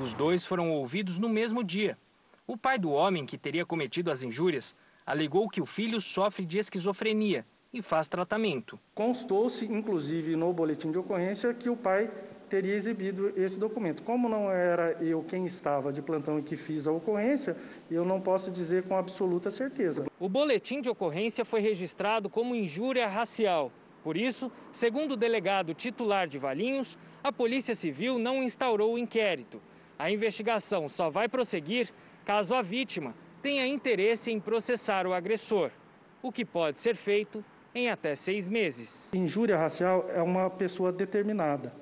Os dois foram ouvidos no mesmo dia. O pai do homem que teria cometido as injúrias alegou que o filho sofre de esquizofrenia e faz tratamento. Constou-se, inclusive, no boletim de ocorrência que o pai teria exibido esse documento. Como não era eu quem estava de plantão e que fiz a ocorrência, eu não posso dizer com absoluta certeza. O boletim de ocorrência foi registrado como injúria racial. Por isso, segundo o delegado titular de Valinhos, a Polícia Civil não instaurou o inquérito. A investigação só vai prosseguir caso a vítima tenha interesse em processar o agressor, o que pode ser feito em até seis meses. Injúria racial é uma pessoa determinada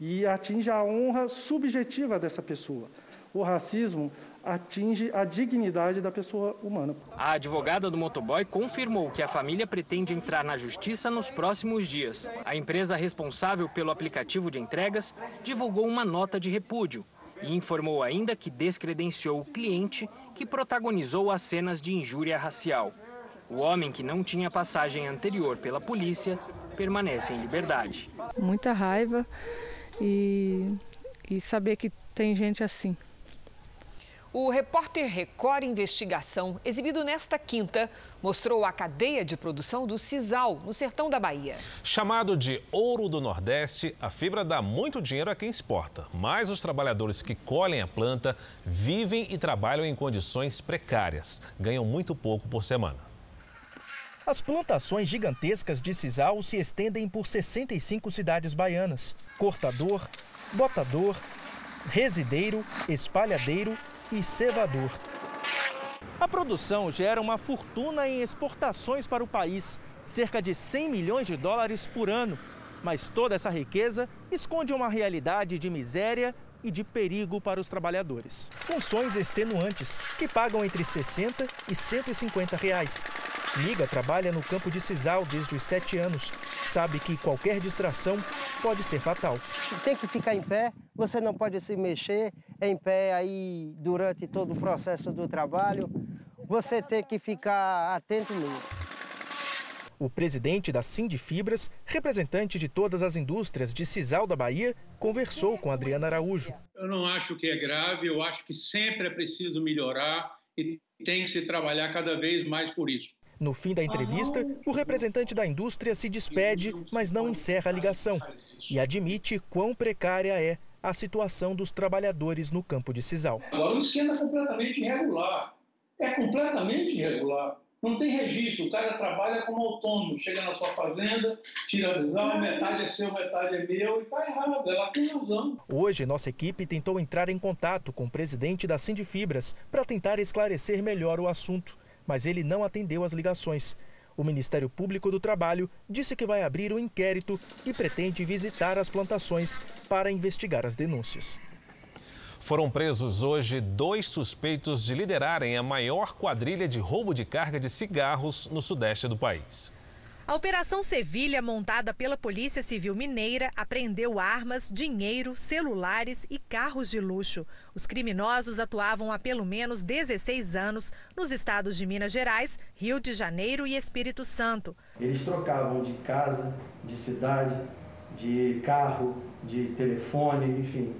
e atinge a honra subjetiva dessa pessoa. O racismo atinge a dignidade da pessoa humana. A advogada do motoboy confirmou que a família pretende entrar na justiça nos próximos dias. A empresa responsável pelo aplicativo de entregas divulgou uma nota de repúdio e informou ainda que descredenciou o cliente que protagonizou as cenas de injúria racial. O homem que não tinha passagem anterior pela polícia permanece em liberdade. Muita raiva e, e saber que tem gente assim. O repórter Record Investigação, exibido nesta quinta, mostrou a cadeia de produção do sisal, no sertão da Bahia. Chamado de ouro do Nordeste, a fibra dá muito dinheiro a quem exporta. Mas os trabalhadores que colhem a planta vivem e trabalham em condições precárias. Ganham muito pouco por semana. As plantações gigantescas de sisal se estendem por 65 cidades baianas. Cortador, botador, resideiro, espalhadeiro e cevador. A produção gera uma fortuna em exportações para o país, cerca de 100 milhões de dólares por ano. Mas toda essa riqueza esconde uma realidade de miséria e de perigo para os trabalhadores. Funções extenuantes que pagam entre 60 e 150 reais. Miga trabalha no campo de sisal desde os 7 anos. Sabe que qualquer distração pode ser fatal. Tem que ficar em pé, você não pode se mexer em pé aí durante todo o processo do trabalho. Você tem que ficar atento mesmo. O presidente da Sindifibras, representante de todas as indústrias de Cisal da Bahia, conversou com Adriana Araújo. Eu não acho que é grave, eu acho que sempre é preciso melhorar e tem que se trabalhar cada vez mais por isso. No fim da entrevista, o representante da indústria se despede, mas não encerra a ligação e admite quão precária é a situação dos trabalhadores no campo de Cisal. Agora, o esquema é completamente irregular. É completamente irregular. Não tem registro, o cara trabalha como autônomo, chega na sua fazenda, tira a visão, metade é seu, metade é meu, e está errado, ela tem razão. Hoje, nossa equipe tentou entrar em contato com o presidente da Sindifibras para tentar esclarecer melhor o assunto mas ele não atendeu as ligações. O Ministério Público do Trabalho disse que vai abrir um inquérito e pretende visitar as plantações para investigar as denúncias. Foram presos hoje dois suspeitos de liderarem a maior quadrilha de roubo de carga de cigarros no sudeste do país. A Operação Sevilha, montada pela Polícia Civil Mineira, apreendeu armas, dinheiro, celulares e carros de luxo. Os criminosos atuavam há pelo menos 16 anos nos estados de Minas Gerais, Rio de Janeiro e Espírito Santo. Eles trocavam de casa, de cidade, de carro, de telefone, enfim.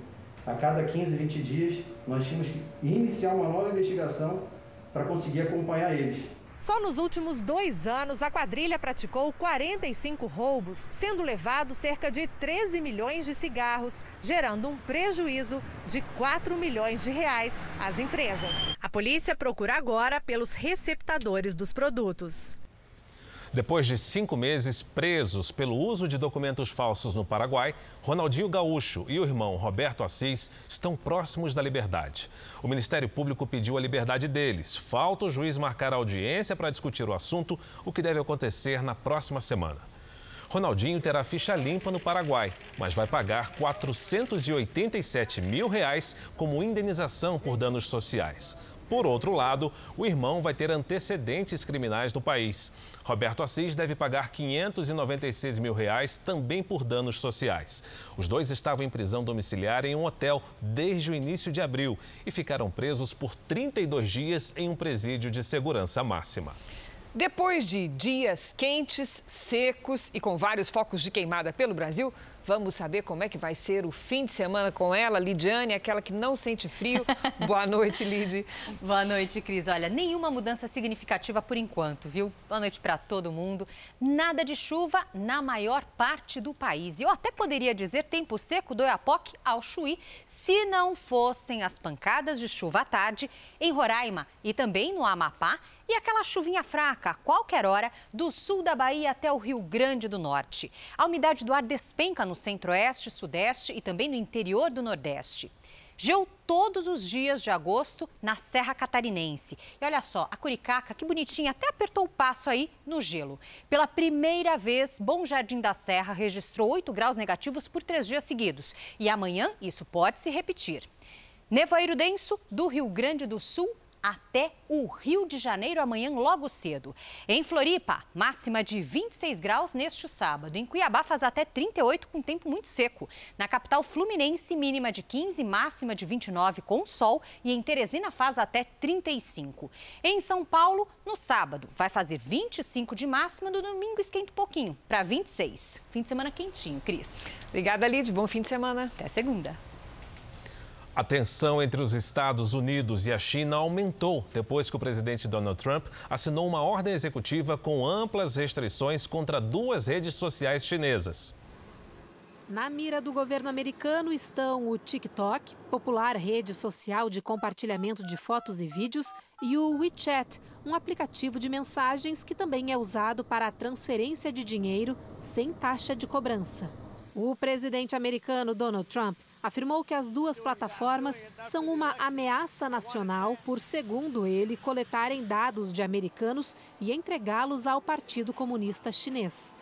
A cada 15, 20 dias, nós tínhamos que iniciar uma nova investigação para conseguir acompanhar eles. Só nos últimos dois anos, a quadrilha praticou 45 roubos, sendo levado cerca de 13 milhões de cigarros, gerando um prejuízo de 4 milhões de reais às empresas. A polícia procura agora pelos receptadores dos produtos. Depois de cinco meses presos pelo uso de documentos falsos no Paraguai, Ronaldinho Gaúcho e o irmão Roberto Assis estão próximos da liberdade. O Ministério Público pediu a liberdade deles. Falta o juiz marcar audiência para discutir o assunto, o que deve acontecer na próxima semana. Ronaldinho terá ficha limpa no Paraguai, mas vai pagar 487 mil reais como indenização por danos sociais. Por outro lado, o irmão vai ter antecedentes criminais no país. Roberto Assis deve pagar 596 mil reais também por danos sociais. Os dois estavam em prisão domiciliar em um hotel desde o início de abril e ficaram presos por 32 dias em um presídio de segurança máxima. Depois de dias quentes, secos e com vários focos de queimada pelo Brasil, vamos saber como é que vai ser o fim de semana com ela, Lidiane, aquela que não sente frio. Boa noite, Lid. Boa noite, Cris. Olha, nenhuma mudança significativa por enquanto, viu? Boa noite para todo mundo. Nada de chuva na maior parte do país. E eu até poderia dizer tempo seco do Oiapoque ao Chuí, se não fossem as pancadas de chuva à tarde em Roraima e também no Amapá e aquela chuvinha fraca a qualquer hora do sul da Bahia até o Rio Grande do Norte. A umidade do ar despenca no centro-oeste, sudeste e também no interior do Nordeste. Geu todos os dias de agosto na Serra Catarinense. E olha só, a Curicaca, que bonitinha, até apertou o passo aí no gelo. Pela primeira vez, Bom Jardim da Serra registrou 8 graus negativos por três dias seguidos. E amanhã isso pode se repetir. Nevoeiro denso do Rio Grande do Sul até o Rio de Janeiro amanhã logo cedo. Em Floripa, máxima de 26 graus neste sábado. Em Cuiabá faz até 38 com tempo muito seco. Na capital fluminense, mínima de 15, máxima de 29 com sol e em Teresina faz até 35. Em São Paulo, no sábado, vai fazer 25 de máxima, no domingo esquenta um pouquinho para 26. Fim de semana quentinho, Cris. Obrigada, Lid. Bom fim de semana. Até segunda. A tensão entre os Estados Unidos e a China aumentou depois que o presidente Donald Trump assinou uma ordem executiva com amplas restrições contra duas redes sociais chinesas. Na mira do governo americano estão o TikTok, popular rede social de compartilhamento de fotos e vídeos, e o WeChat, um aplicativo de mensagens que também é usado para a transferência de dinheiro sem taxa de cobrança. O presidente americano Donald Trump afirmou que as duas plataformas são uma ameaça nacional por, segundo ele, coletarem dados de americanos e entregá-los ao Partido Comunista Chinês.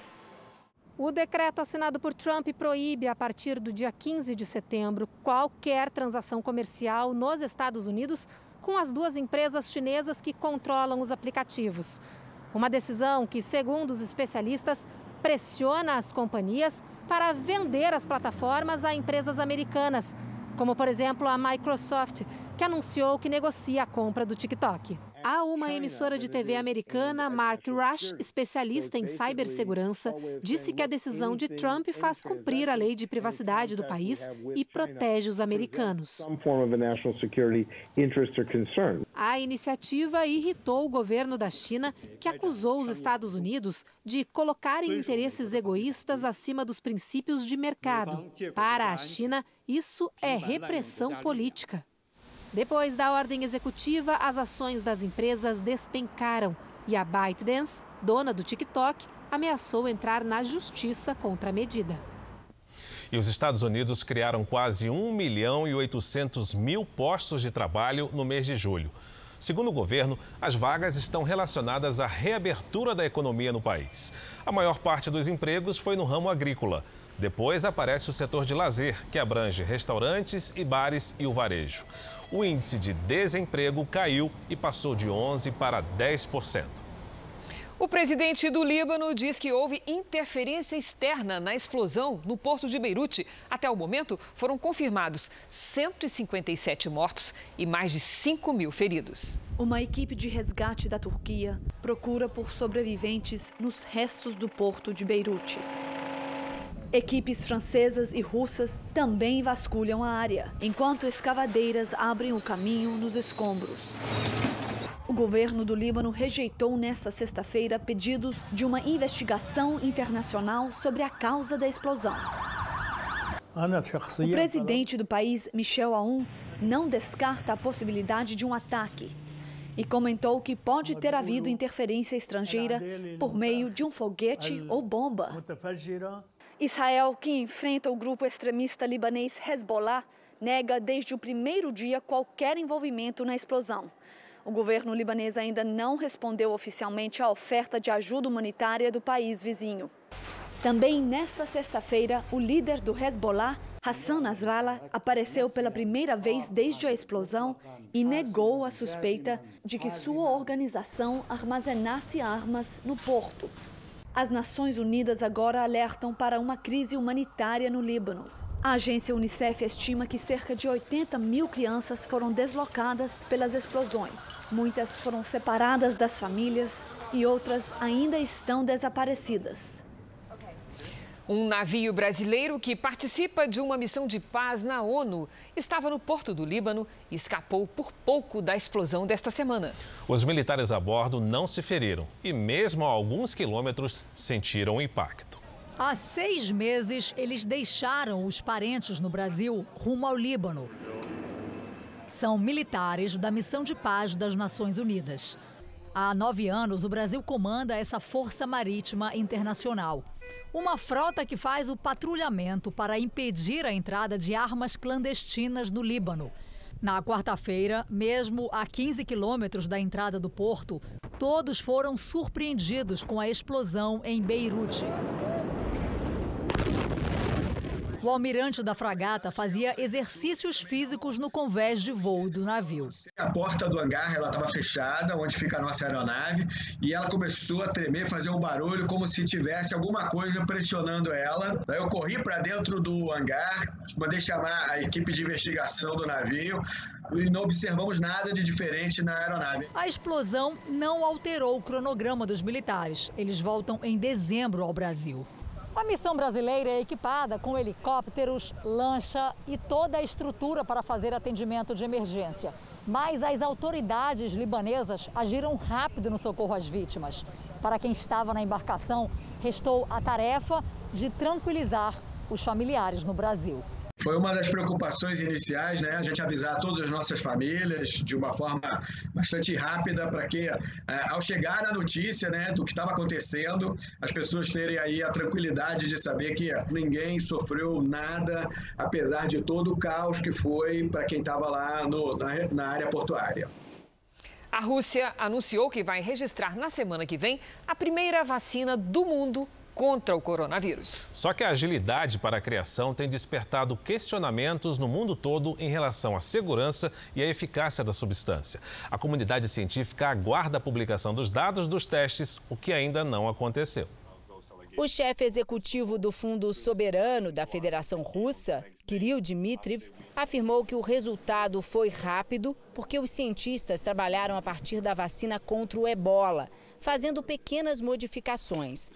O decreto assinado por Trump proíbe, a partir do dia 15 de setembro, qualquer transação comercial nos Estados Unidos com as duas empresas chinesas que controlam os aplicativos. Uma decisão que, segundo os especialistas, pressiona as companhias para vender as plataformas a empresas americanas, como por exemplo a Microsoft, que anunciou que negocia a compra do TikTok. Há uma emissora de TV americana, Mark Rush, especialista em cibersegurança, disse que a decisão de Trump faz cumprir a lei de privacidade do país e protege os americanos. A iniciativa irritou o governo da China, que acusou os Estados Unidos de colocarem interesses egoístas acima dos princípios de mercado. Para a China, isso é repressão política. Depois da ordem executiva, as ações das empresas despencaram e a ByteDance, dona do TikTok, ameaçou entrar na justiça contra a medida. E os Estados Unidos criaram quase 1 milhão e 800 mil postos de trabalho no mês de julho. Segundo o governo, as vagas estão relacionadas à reabertura da economia no país. A maior parte dos empregos foi no ramo agrícola. Depois aparece o setor de lazer, que abrange restaurantes e bares e o varejo. O índice de desemprego caiu e passou de 11% para 10%. O presidente do Líbano diz que houve interferência externa na explosão no porto de Beirute. Até o momento, foram confirmados 157 mortos e mais de 5 mil feridos. Uma equipe de resgate da Turquia procura por sobreviventes nos restos do porto de Beirute. Equipes francesas e russas também vasculham a área, enquanto escavadeiras abrem o caminho nos escombros. O governo do Líbano rejeitou nesta sexta-feira pedidos de uma investigação internacional sobre a causa da explosão. O presidente do país, Michel Aoun, não descarta a possibilidade de um ataque e comentou que pode ter havido interferência estrangeira por meio de um foguete ou bomba. Israel, que enfrenta o grupo extremista libanês Hezbollah, nega desde o primeiro dia qualquer envolvimento na explosão. O governo libanês ainda não respondeu oficialmente à oferta de ajuda humanitária do país vizinho. Também nesta sexta-feira, o líder do Hezbollah, Hassan Nasrallah, apareceu pela primeira vez desde a explosão e negou a suspeita de que sua organização armazenasse armas no porto. As Nações Unidas agora alertam para uma crise humanitária no Líbano. A agência Unicef estima que cerca de 80 mil crianças foram deslocadas pelas explosões. Muitas foram separadas das famílias e outras ainda estão desaparecidas. Um navio brasileiro que participa de uma missão de paz na ONU estava no porto do Líbano e escapou por pouco da explosão desta semana. Os militares a bordo não se feriram e, mesmo a alguns quilômetros, sentiram o impacto. Há seis meses, eles deixaram os parentes no Brasil rumo ao Líbano. São militares da Missão de Paz das Nações Unidas. Há nove anos, o Brasil comanda essa Força Marítima Internacional. Uma frota que faz o patrulhamento para impedir a entrada de armas clandestinas no Líbano. Na quarta-feira, mesmo a 15 quilômetros da entrada do porto, todos foram surpreendidos com a explosão em Beirute. O almirante da fragata fazia exercícios físicos no convés de voo do navio. A porta do hangar ela estava fechada, onde fica a nossa aeronave, e ela começou a tremer, fazer um barulho como se tivesse alguma coisa pressionando ela. Eu corri para dentro do hangar, mandei chamar a equipe de investigação do navio e não observamos nada de diferente na aeronave. A explosão não alterou o cronograma dos militares. Eles voltam em dezembro ao Brasil. A missão brasileira é equipada com helicópteros, lancha e toda a estrutura para fazer atendimento de emergência. Mas as autoridades libanesas agiram rápido no socorro às vítimas. Para quem estava na embarcação, restou a tarefa de tranquilizar os familiares no Brasil. Foi uma das preocupações iniciais, né? A gente avisar todas as nossas famílias de uma forma bastante rápida para que, é, ao chegar a notícia, né, do que estava acontecendo, as pessoas terem aí a tranquilidade de saber que ninguém sofreu nada, apesar de todo o caos que foi para quem estava lá no, na, na área portuária. A Rússia anunciou que vai registrar na semana que vem a primeira vacina do mundo contra o coronavírus. Só que a agilidade para a criação tem despertado questionamentos no mundo todo em relação à segurança e à eficácia da substância. A comunidade científica aguarda a publicação dos dados dos testes, o que ainda não aconteceu. O chefe executivo do Fundo Soberano da Federação Russa, Kirill Dmitriev, afirmou que o resultado foi rápido porque os cientistas trabalharam a partir da vacina contra o ebola, fazendo pequenas modificações.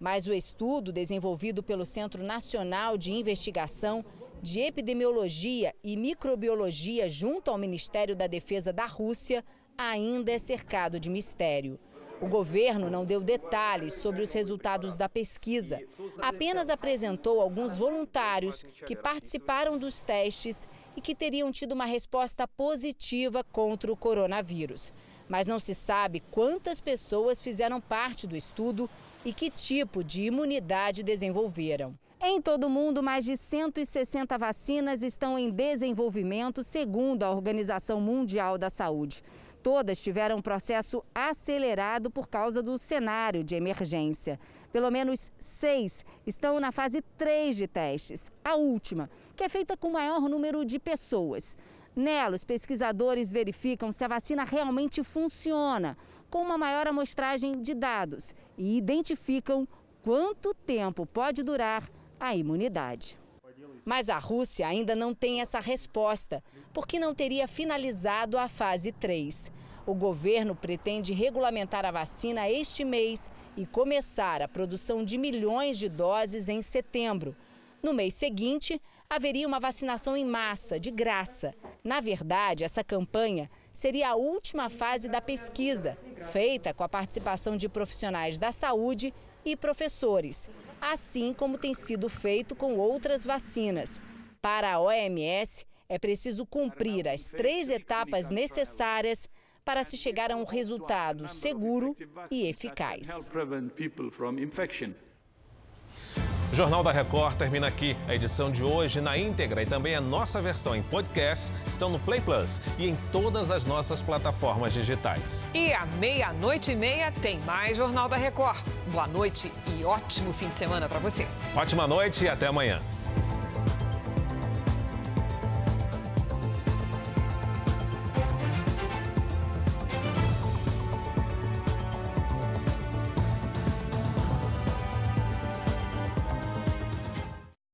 Mas o estudo desenvolvido pelo Centro Nacional de Investigação de Epidemiologia e Microbiologia junto ao Ministério da Defesa da Rússia ainda é cercado de mistério. O governo não deu detalhes sobre os resultados da pesquisa, apenas apresentou alguns voluntários que participaram dos testes e que teriam tido uma resposta positiva contra o coronavírus. Mas não se sabe quantas pessoas fizeram parte do estudo e que tipo de imunidade desenvolveram. Em todo o mundo, mais de 160 vacinas estão em desenvolvimento, segundo a Organização Mundial da Saúde. Todas tiveram um processo acelerado por causa do cenário de emergência. Pelo menos seis estão na fase 3 de testes, a última, que é feita com maior número de pessoas. Nela, os pesquisadores verificam se a vacina realmente funciona, com uma maior amostragem de dados, e identificam quanto tempo pode durar a imunidade. Mas a Rússia ainda não tem essa resposta, porque não teria finalizado a fase 3. O governo pretende regulamentar a vacina este mês e começar a produção de milhões de doses em setembro. No mês seguinte, haveria uma vacinação em massa, de graça. Na verdade, essa campanha seria a última fase da pesquisa, feita com a participação de profissionais da saúde e professores assim como tem sido feito com outras vacinas. Para a OMS, é preciso cumprir as três etapas necessárias para se chegar a um resultado seguro e eficaz. O Jornal da Record termina aqui. A edição de hoje na íntegra e também a nossa versão em podcast estão no Play Plus e em todas as nossas plataformas digitais. E à meia-noite e meia tem mais Jornal da Record. Boa noite e ótimo fim de semana para você. Ótima noite e até amanhã.